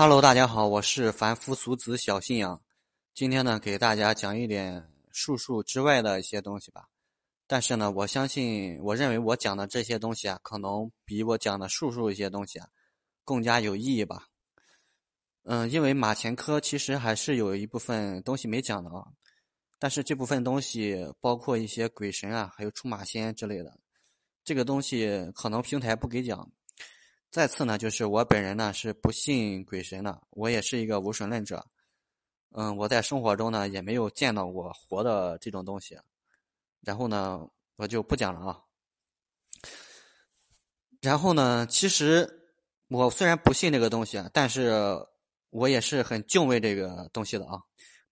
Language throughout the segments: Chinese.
Hello，大家好，我是凡夫俗子小信仰。今天呢，给大家讲一点术数之外的一些东西吧。但是呢，我相信，我认为我讲的这些东西啊，可能比我讲的术数一些东西啊，更加有意义吧。嗯，因为马前科其实还是有一部分东西没讲的啊。但是这部分东西包括一些鬼神啊，还有出马仙之类的，这个东西可能平台不给讲。再次呢，就是我本人呢是不信鬼神的，我也是一个无神论者。嗯，我在生活中呢也没有见到过活的这种东西。然后呢，我就不讲了啊。然后呢，其实我虽然不信这个东西，但是我也是很敬畏这个东西的啊。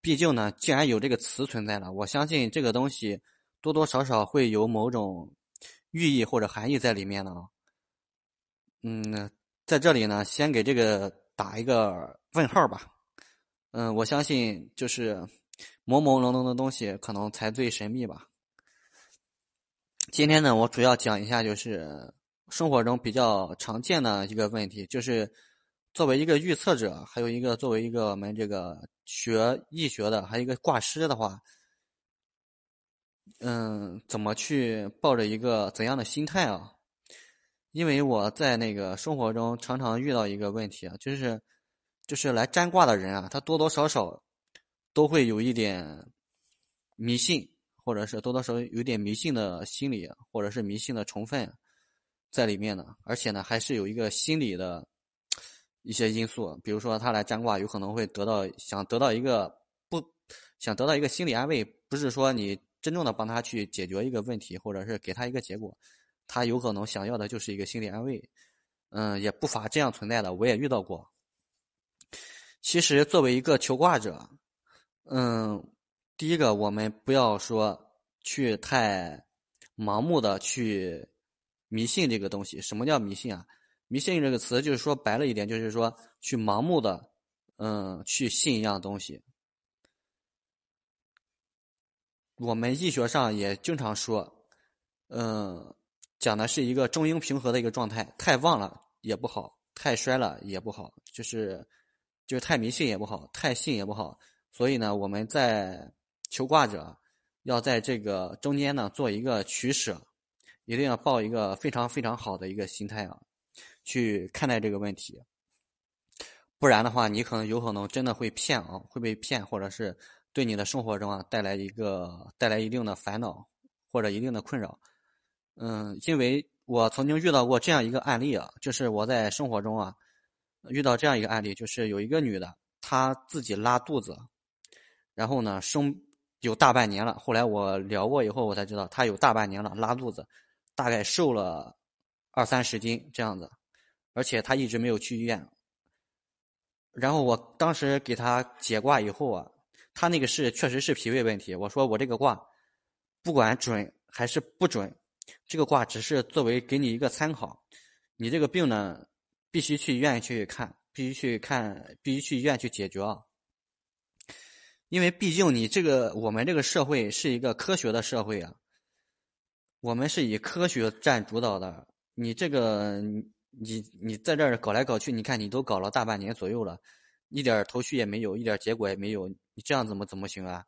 毕竟呢，既然有这个词存在了，我相信这个东西多多少少会有某种寓意或者含义在里面的啊。嗯，在这里呢，先给这个打一个问号吧。嗯，我相信就是朦朦胧胧的东西，可能才最神秘吧。今天呢，我主要讲一下就是生活中比较常见的一个问题，就是作为一个预测者，还有一个作为一个我们这个学易学的，还有一个卦师的话，嗯，怎么去抱着一个怎样的心态啊？因为我在那个生活中常常遇到一个问题啊，就是，就是来占卦的人啊，他多多少少都会有一点迷信，或者是多多少少有点迷信的心理，或者是迷信的成分在里面的，而且呢，还是有一个心理的一些因素，比如说他来占卦，有可能会得到想得到一个不想得到一个心理安慰，不是说你真正的帮他去解决一个问题，或者是给他一个结果。他有可能想要的就是一个心理安慰，嗯，也不乏这样存在的，我也遇到过。其实作为一个求卦者，嗯，第一个我们不要说去太盲目的去迷信这个东西。什么叫迷信啊？迷信这个词就是说白了一点，就是说去盲目的，嗯，去信一样东西。我们医学上也经常说，嗯。讲的是一个中庸平和的一个状态，太旺了也不好，太衰了也不好，就是就是太迷信也不好，太信也不好。所以呢，我们在求卦者要在这个中间呢做一个取舍，一定要抱一个非常非常好的一个心态啊，去看待这个问题。不然的话，你可能有可能真的会骗啊，会被骗，或者是对你的生活中啊带来一个带来一定的烦恼或者一定的困扰。嗯，因为我曾经遇到过这样一个案例啊，就是我在生活中啊遇到这样一个案例，就是有一个女的，她自己拉肚子，然后呢生有大半年了。后来我聊过以后，我才知道她有大半年了拉肚子，大概瘦了二三十斤这样子，而且她一直没有去医院。然后我当时给她解卦以后啊，她那个是确实是脾胃问题。我说我这个卦不管准还是不准。这个卦只是作为给你一个参考，你这个病呢，必须去医院去看，必须去看，必须去医院去解决啊。因为毕竟你这个我们这个社会是一个科学的社会啊，我们是以科学占主导的。你这个你你在这儿搞来搞去，你看你都搞了大半年左右了，一点头绪也没有，一点结果也没有，你这样怎么怎么行啊？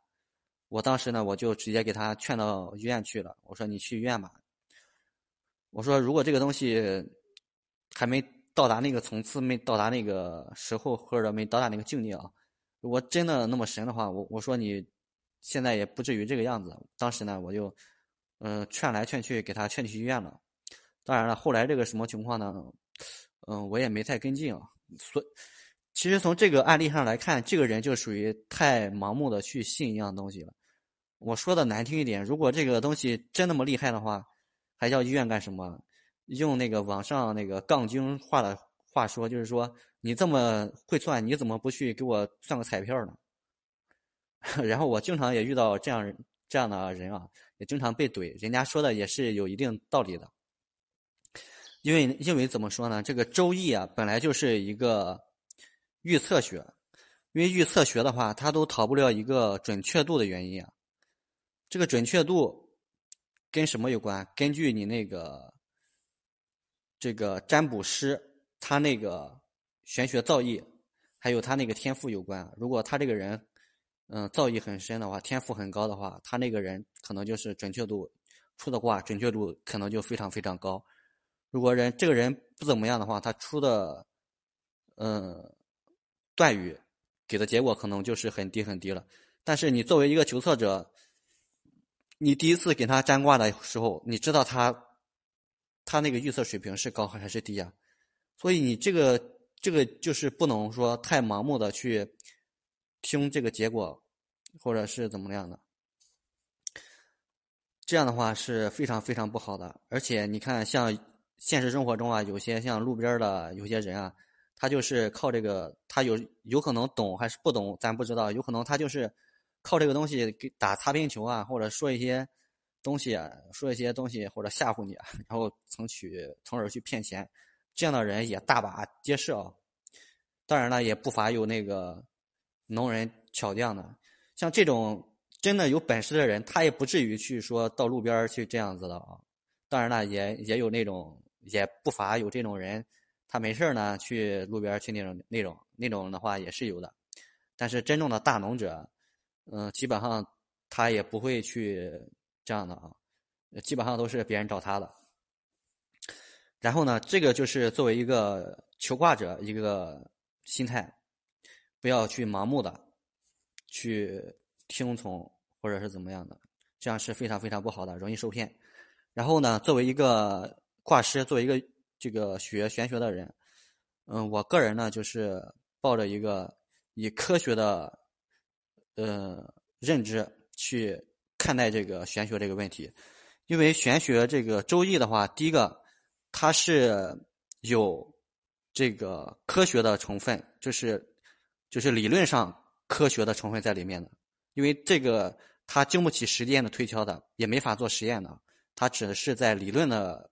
我当时呢，我就直接给他劝到医院去了，我说你去医院吧。我说，如果这个东西还没到达那个层次，没到达那个时候，或者没到达那个境界啊，如果真的那么神的话，我我说你现在也不至于这个样子。当时呢，我就嗯劝来劝去，给他劝去医院了。当然了，后来这个什么情况呢？嗯，我也没太跟进啊。所其实从这个案例上来看，这个人就属于太盲目的去信一样东西了。我说的难听一点，如果这个东西真那么厉害的话。还要医院干什么？用那个网上那个杠精话的话说，就是说你这么会算，你怎么不去给我算个彩票呢？然后我经常也遇到这样这样的人啊，也经常被怼。人家说的也是有一定道理的，因为因为怎么说呢？这个周易啊，本来就是一个预测学，因为预测学的话，它都逃不了一个准确度的原因啊。这个准确度。跟什么有关？根据你那个这个占卜师他那个玄学造诣，还有他那个天赋有关。如果他这个人，嗯，造诣很深的话，天赋很高的话，他那个人可能就是准确度出的卦准确度可能就非常非常高。如果人这个人不怎么样的话，他出的，嗯，断语给的结果可能就是很低很低了。但是你作为一个求测者，你第一次给他占卦的时候，你知道他他那个预测水平是高还是低啊？所以你这个这个就是不能说太盲目的去听这个结果，或者是怎么样的。这样的话是非常非常不好的。而且你看，像现实生活中啊，有些像路边的有些人啊，他就是靠这个，他有有可能懂还是不懂，咱不知道。有可能他就是靠这个东西给打擦边球啊，或者说一些东西啊，说一些东西或者吓唬你，然后从取从而去骗钱。这样的人也大把皆是啊，当然了，也不乏有那个能人巧匠的。像这种真的有本事的人，他也不至于去说到路边去这样子的啊。当然了，也也有那种，也不乏有这种人，他没事呢去路边去那种那种那种的话也是有的。但是真正的大能者，嗯，基本上他也不会去这样的啊，基本上都是别人找他的。然后呢，这个就是作为一个求卦者一个心态，不要去盲目的去听从或者是怎么样的，这样是非常非常不好的，容易受骗。然后呢，作为一个卦师，作为一个这个学玄学的人，嗯，我个人呢就是抱着一个以科学的呃认知去看待这个玄学这个问题，因为玄学这个周易的话，第一个。它是有这个科学的成分，就是就是理论上科学的成分在里面的，因为这个它经不起实践的推敲的，也没法做实验的，它只是在理论的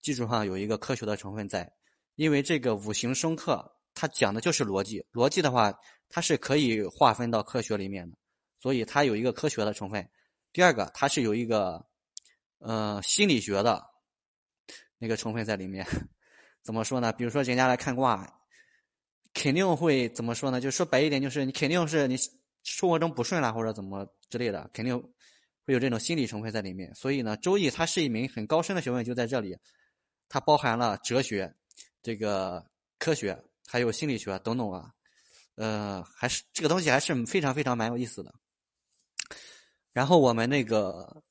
基础上有一个科学的成分在。因为这个五行生克，它讲的就是逻辑，逻辑的话它是可以划分到科学里面的，所以它有一个科学的成分。第二个，它是有一个呃心理学的。那个成分在里面，怎么说呢？比如说人家来看卦，肯定会怎么说呢？就说白一点，就是你肯定是你生活中不顺了，或者怎么之类的，肯定会有这种心理成分在里面。所以呢，周易它是一门很高深的学问，就在这里，它包含了哲学、这个科学，还有心理学等等啊。呃，还是这个东西还是非常非常蛮有意思的。然后我们那个。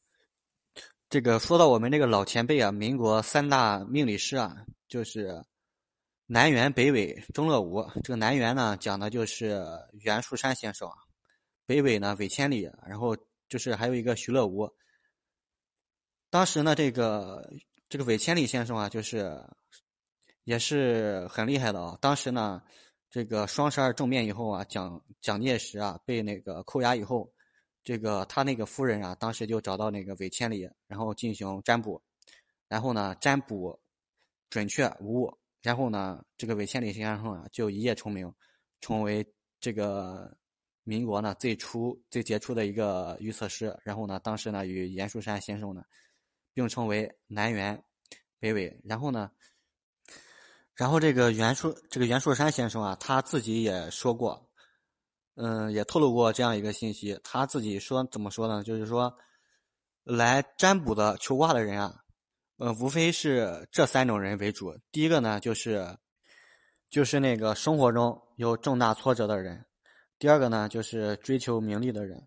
这个说到我们那个老前辈啊，民国三大命理师啊，就是南辕北纬钟乐无。这个南辕呢，讲的就是袁树山先生啊；北纬呢，韦千里。然后就是还有一个徐乐无。当时呢，这个这个韦千里先生啊，就是也是很厉害的啊。当时呢，这个双十二政变以后啊，蒋蒋介石啊被那个扣押以后。这个他那个夫人啊，当时就找到那个韦千里，然后进行占卜，然后呢，占卜准确无误，然后呢，这个韦千里先生啊，就一夜成名，成为这个民国呢最初最杰出的一个预测师。然后呢，当时呢，与阎树山先生呢并称为南辕北纬。然后呢，然后这个袁树这个袁树山先生啊，他自己也说过。嗯，也透露过这样一个信息，他自己说怎么说呢？就是说，来占卜的求卦的人啊，呃，无非是这三种人为主。第一个呢，就是就是那个生活中有重大挫折的人；第二个呢，就是追求名利的人；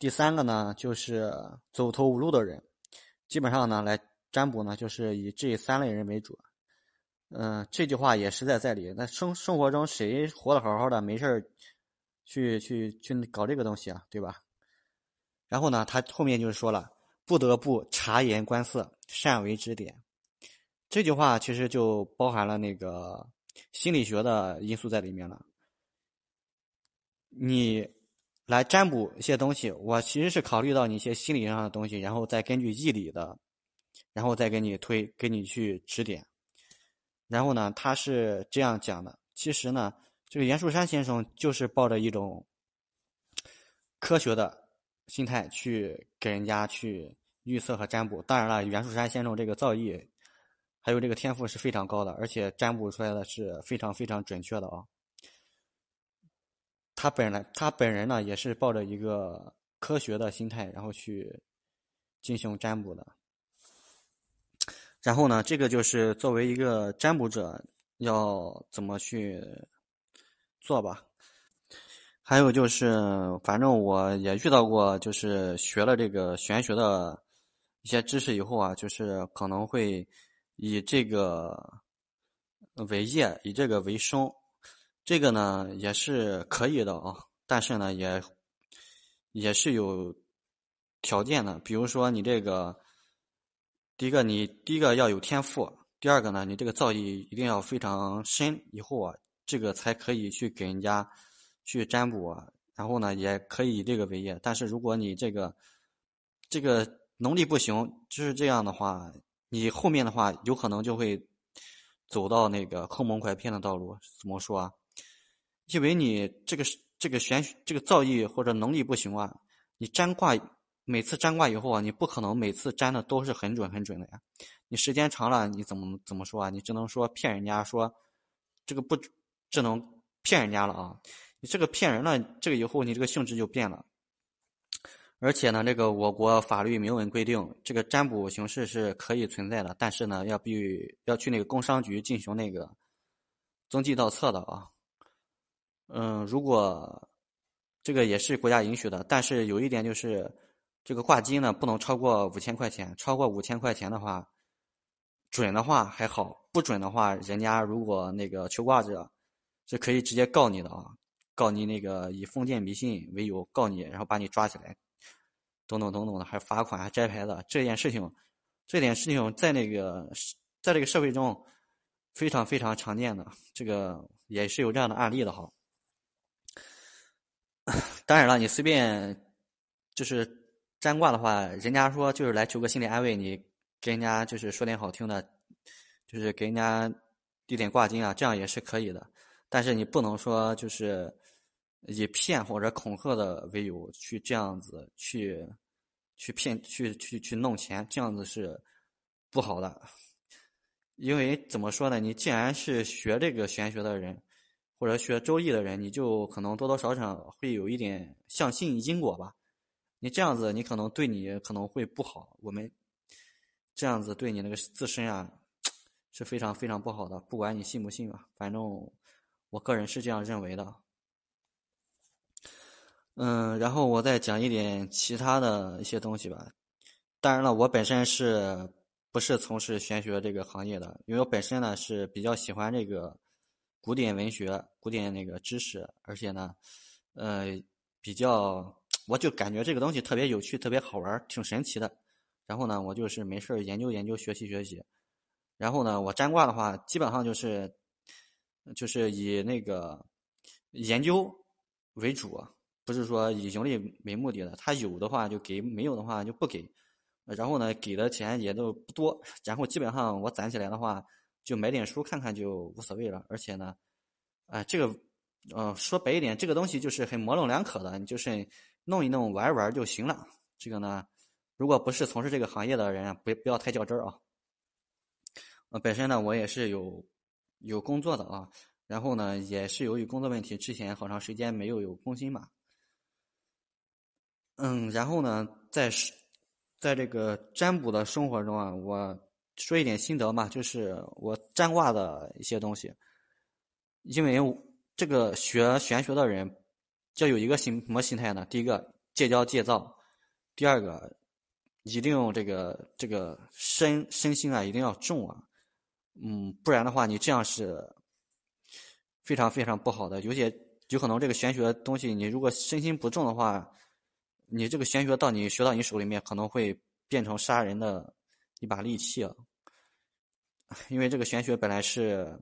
第三个呢，就是走投无路的人。基本上呢，来占卜呢，就是以这三类人为主。嗯，这句话也实在在理。那生生活中谁活得好好的，没事儿？去去去搞这个东西啊，对吧？然后呢，他后面就是说了，不得不察言观色，善为指点。这句话其实就包含了那个心理学的因素在里面了。你来占卜一些东西，我其实是考虑到你一些心理上的东西，然后再根据义理的，然后再给你推，给你去指点。然后呢，他是这样讲的，其实呢。这个袁树山先生就是抱着一种科学的心态去给人家去预测和占卜。当然了，袁树山先生这个造诣还有这个天赋是非常高的，而且占卜出来的是非常非常准确的啊。他本来他本人呢也是抱着一个科学的心态，然后去进行占卜的。然后呢，这个就是作为一个占卜者要怎么去做吧。还有就是，反正我也遇到过，就是学了这个玄学的一些知识以后啊，就是可能会以这个为业，以这个为生。这个呢也是可以的啊，但是呢也也是有条件的，比如说你这个。第一个，你第一个要有天赋；第二个呢，你这个造诣一定要非常深，以后啊，这个才可以去给人家去占卜，然后呢，也可以以这个为业。但是如果你这个这个能力不行，就是这样的话，你后面的话有可能就会走到那个坑蒙拐骗的道路。怎么说啊？因为你这个这个玄这个造诣或者能力不行啊，你占卦。每次占卦以后啊，你不可能每次占的都是很准很准的呀。你时间长了，你怎么怎么说啊？你只能说骗人家说这个不只能骗人家了啊。你这个骗人了，这个以后你这个性质就变了。而且呢，这个我国法律明文规定，这个占卜形式是可以存在的，但是呢，要必须要去那个工商局进行那个登记盗册的啊。嗯，如果这个也是国家允许的，但是有一点就是。这个挂金呢，不能超过五千块钱。超过五千块钱的话，准的话还好；不准的话，人家如果那个求卦者是可以直接告你的啊，告你那个以封建迷信为由告你，然后把你抓起来，等等等等的，还罚款、还摘牌子。这件事情，这点事情在那个在这个社会中非常非常常见的，这个也是有这样的案例的哈。当然了，你随便就是。占卦的话，人家说就是来求个心理安慰，你跟人家就是说点好听的，就是给人家递点卦金啊，这样也是可以的。但是你不能说就是以骗或者恐吓的为由去这样子去去骗去去去弄钱，这样子是不好的。因为怎么说呢？你既然是学这个玄学的人，或者学周易的人，你就可能多多少少会有一点相信因果吧。你这样子，你可能对你可能会不好。我们这样子对你那个自身啊是非常非常不好的。不管你信不信吧，反正我个人是这样认为的。嗯，然后我再讲一点其他的一些东西吧。当然了，我本身是不是从事玄学这个行业的？因为我本身呢是比较喜欢这个古典文学、古典那个知识，而且呢，呃，比较。我就感觉这个东西特别有趣，特别好玩，挺神奇的。然后呢，我就是没事研究研究，学习学习。然后呢，我占卦的话，基本上就是，就是以那个研究为主，不是说以盈利为目的的。他有的话就给，没有的话就不给。然后呢，给的钱也都不多。然后基本上我攒起来的话，就买点书看看就无所谓了。而且呢，啊，这个，呃，说白一点，这个东西就是很模棱两可的，你就是。弄一弄玩玩就行了。这个呢，如果不是从事这个行业的人，不不要太较真儿啊。呃，本身呢，我也是有有工作的啊。然后呢，也是由于工作问题，之前好长时间没有有更新嘛。嗯，然后呢，在在这个占卜的生活中啊，我说一点心得嘛，就是我占卦的一些东西。因为这个学玄学的人。要有一个心什么心态呢？第一个戒骄戒躁，第二个一定用这个这个身身心啊一定要重啊，嗯，不然的话你这样是非常非常不好的。有些有可能这个玄学东西，你如果身心不重的话，你这个玄学到你学到你手里面可能会变成杀人的一把利器啊。因为这个玄学本来是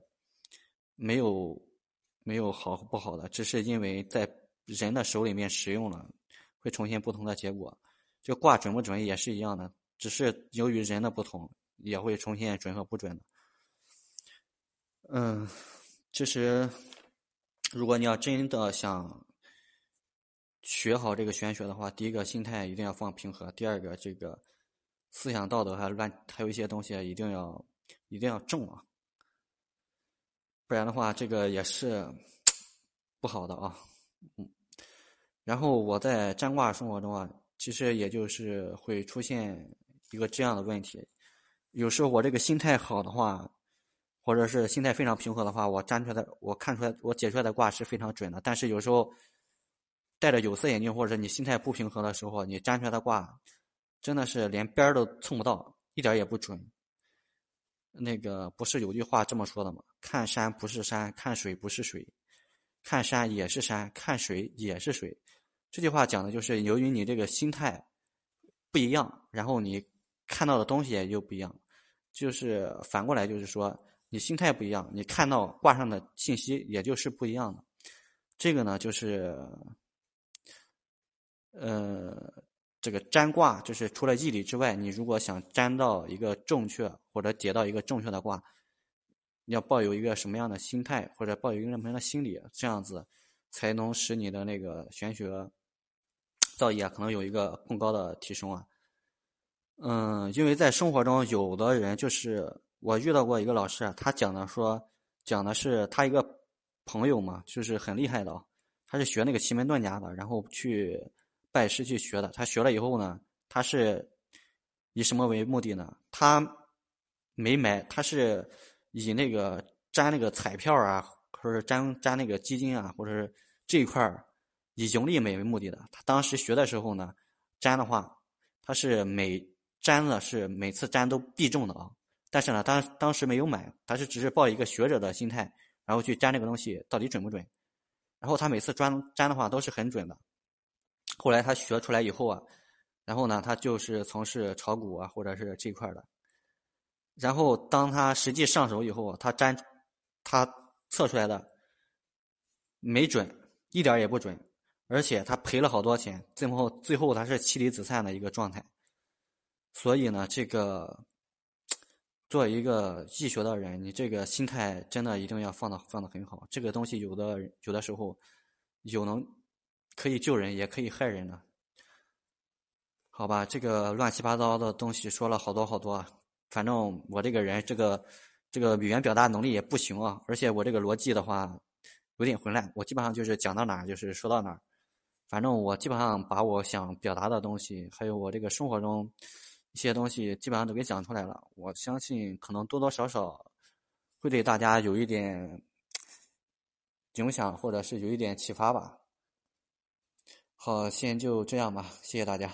没有没有好不好的，只是因为在。人的手里面使用了，会呈现不同的结果。就卦准不准也是一样的，只是由于人的不同，也会呈现准和不准的。嗯，其实如果你要真的想学好这个玄学的话，第一个心态一定要放平和，第二个这个思想道德还乱，还有一些东西一定要一定要正啊，不然的话这个也是不好的啊。嗯，然后我在占卦生活中啊，其实也就是会出现一个这样的问题，有时候我这个心态好的话，或者是心态非常平和的话，我占出来的我看出来我解出来的卦是非常准的，但是有时候戴着有色眼镜或者你心态不平和的时候，你占出来的卦真的是连边儿都蹭不到，一点也不准。那个不是有句话这么说的吗？看山不是山，看水不是水，看山也是山，看水也是水。这句话讲的就是由于你这个心态不一样，然后你看到的东西也就不一样。就是反过来，就是说你心态不一样，你看到卦上的信息也就是不一样的。这个呢，就是呃。这个占卦就是除了义理之外，你如果想占到一个正确或者解到一个正确的卦，要抱有一个什么样的心态，或者抱有一个什么样的心理，这样子才能使你的那个玄学造诣啊，可能有一个更高的提升啊。嗯，因为在生活中，有的人就是我遇到过一个老师啊，他讲的说讲的是他一个朋友嘛，就是很厉害的，他是学那个奇门遁甲的，然后去。拜师去学的，他学了以后呢，他是以什么为目的呢？他没买，他是以那个沾那个彩票啊，或者沾沾那个基金啊，或者是这一块儿以盈利美为目的的。他当时学的时候呢，粘的话，他是每粘的是每次粘都必中的啊。但是呢，当当时没有买，他是只是抱一个学者的心态，然后去粘这个东西到底准不准？然后他每次沾沾的话都是很准的。后来他学出来以后啊，然后呢，他就是从事炒股啊，或者是这块的。然后当他实际上手以后，他粘，他测出来的没准，一点也不准，而且他赔了好多钱，最后最后他是妻离子散的一个状态。所以呢，这个做一个易学的人，你这个心态真的一定要放的放的很好。这个东西有的有的时候有能。可以救人，也可以害人呢。好吧，这个乱七八糟的东西说了好多好多啊。反正我这个人，这个这个语言表达能力也不行啊，而且我这个逻辑的话有点混乱。我基本上就是讲到哪儿就是说到哪儿。反正我基本上把我想表达的东西，还有我这个生活中一些东西，基本上都给讲出来了。我相信可能多多少少会对大家有一点影响，或者是有一点启发吧。好，先就这样吧，谢谢大家。